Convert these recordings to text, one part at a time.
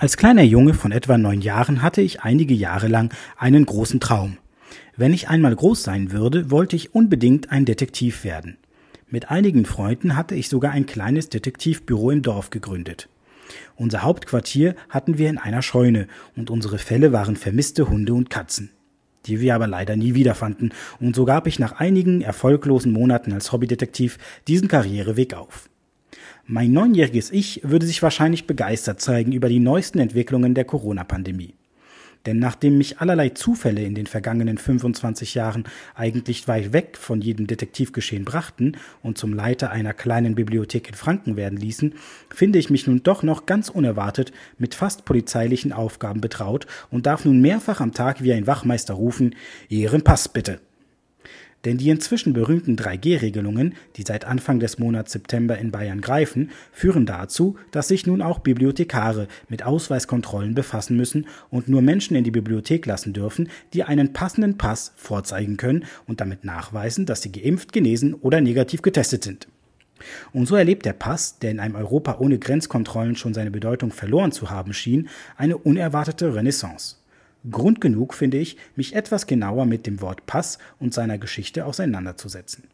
Als kleiner Junge von etwa neun Jahren hatte ich einige Jahre lang einen großen Traum. Wenn ich einmal groß sein würde, wollte ich unbedingt ein Detektiv werden. Mit einigen Freunden hatte ich sogar ein kleines Detektivbüro im Dorf gegründet. Unser Hauptquartier hatten wir in einer Scheune und unsere Fälle waren vermisste Hunde und Katzen, die wir aber leider nie wiederfanden, und so gab ich nach einigen erfolglosen Monaten als Hobbydetektiv diesen Karriereweg auf. Mein neunjähriges Ich würde sich wahrscheinlich begeistert zeigen über die neuesten Entwicklungen der Corona-Pandemie. Denn nachdem mich allerlei Zufälle in den vergangenen 25 Jahren eigentlich weit weg von jedem Detektivgeschehen brachten und zum Leiter einer kleinen Bibliothek in Franken werden ließen, finde ich mich nun doch noch ganz unerwartet mit fast polizeilichen Aufgaben betraut und darf nun mehrfach am Tag wie ein Wachmeister rufen, Ihren Pass bitte. Denn die inzwischen berühmten 3G-Regelungen, die seit Anfang des Monats September in Bayern greifen, führen dazu, dass sich nun auch Bibliothekare mit Ausweiskontrollen befassen müssen und nur Menschen in die Bibliothek lassen dürfen, die einen passenden Pass vorzeigen können und damit nachweisen, dass sie geimpft, genesen oder negativ getestet sind. Und so erlebt der Pass, der in einem Europa ohne Grenzkontrollen schon seine Bedeutung verloren zu haben schien, eine unerwartete Renaissance. Grund genug, finde ich, mich etwas genauer mit dem Wort Pass und seiner Geschichte auseinanderzusetzen.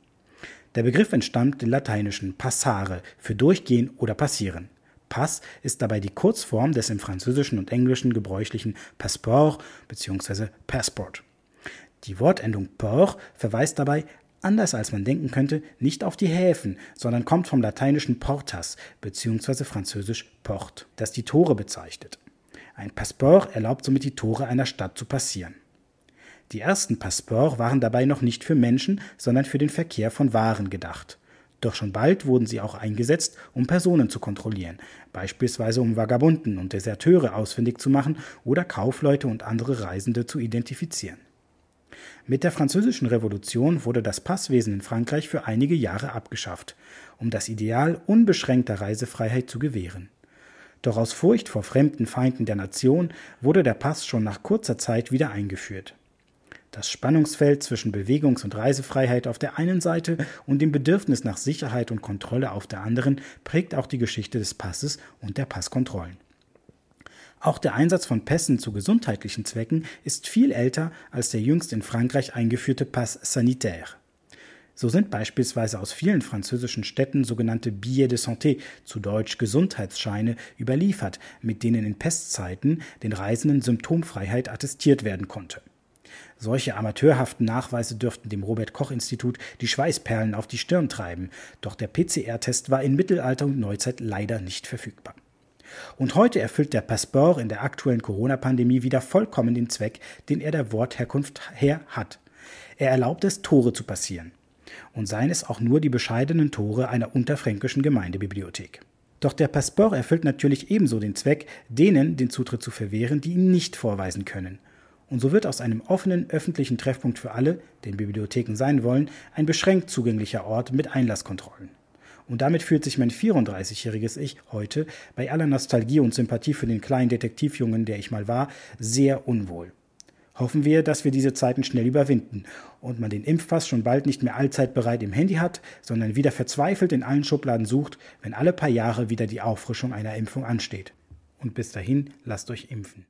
Der Begriff entstammt dem lateinischen passare für durchgehen oder passieren. Pass ist dabei die Kurzform des im Französischen und Englischen gebräuchlichen Passeport bzw. Passport. Die Wortendung port verweist dabei, anders als man denken könnte, nicht auf die Häfen, sondern kommt vom lateinischen portas bzw. französisch port, das die Tore bezeichnet. Ein Passport erlaubt somit die Tore einer Stadt zu passieren. Die ersten Passports waren dabei noch nicht für Menschen, sondern für den Verkehr von Waren gedacht. Doch schon bald wurden sie auch eingesetzt, um Personen zu kontrollieren, beispielsweise um Vagabunden und Deserteure ausfindig zu machen oder Kaufleute und andere Reisende zu identifizieren. Mit der Französischen Revolution wurde das Passwesen in Frankreich für einige Jahre abgeschafft, um das Ideal unbeschränkter Reisefreiheit zu gewähren. Doch aus Furcht vor fremden Feinden der Nation wurde der Pass schon nach kurzer Zeit wieder eingeführt. Das Spannungsfeld zwischen Bewegungs- und Reisefreiheit auf der einen Seite und dem Bedürfnis nach Sicherheit und Kontrolle auf der anderen prägt auch die Geschichte des Passes und der Passkontrollen. Auch der Einsatz von Pässen zu gesundheitlichen Zwecken ist viel älter als der jüngst in Frankreich eingeführte Pass sanitaire. So sind beispielsweise aus vielen französischen Städten sogenannte Billets de santé, zu Deutsch Gesundheitsscheine, überliefert, mit denen in Pestzeiten den Reisenden Symptomfreiheit attestiert werden konnte. Solche amateurhaften Nachweise dürften dem Robert Koch Institut die Schweißperlen auf die Stirn treiben, doch der PCR-Test war in Mittelalter und Neuzeit leider nicht verfügbar. Und heute erfüllt der Passport in der aktuellen Corona-Pandemie wieder vollkommen den Zweck, den er der Wortherkunft her hat. Er erlaubt es, Tore zu passieren und seien es auch nur die bescheidenen Tore einer unterfränkischen Gemeindebibliothek. Doch der Passport erfüllt natürlich ebenso den Zweck, denen den Zutritt zu verwehren, die ihn nicht vorweisen können. Und so wird aus einem offenen öffentlichen Treffpunkt für alle, den Bibliotheken sein wollen, ein beschränkt zugänglicher Ort mit Einlasskontrollen. Und damit fühlt sich mein 34-jähriges Ich heute, bei aller Nostalgie und Sympathie für den kleinen Detektivjungen, der ich mal war, sehr unwohl. Hoffen wir, dass wir diese Zeiten schnell überwinden und man den Impfpass schon bald nicht mehr allzeit bereit im Handy hat, sondern wieder verzweifelt in allen Schubladen sucht, wenn alle paar Jahre wieder die Auffrischung einer Impfung ansteht. Und bis dahin lasst euch impfen.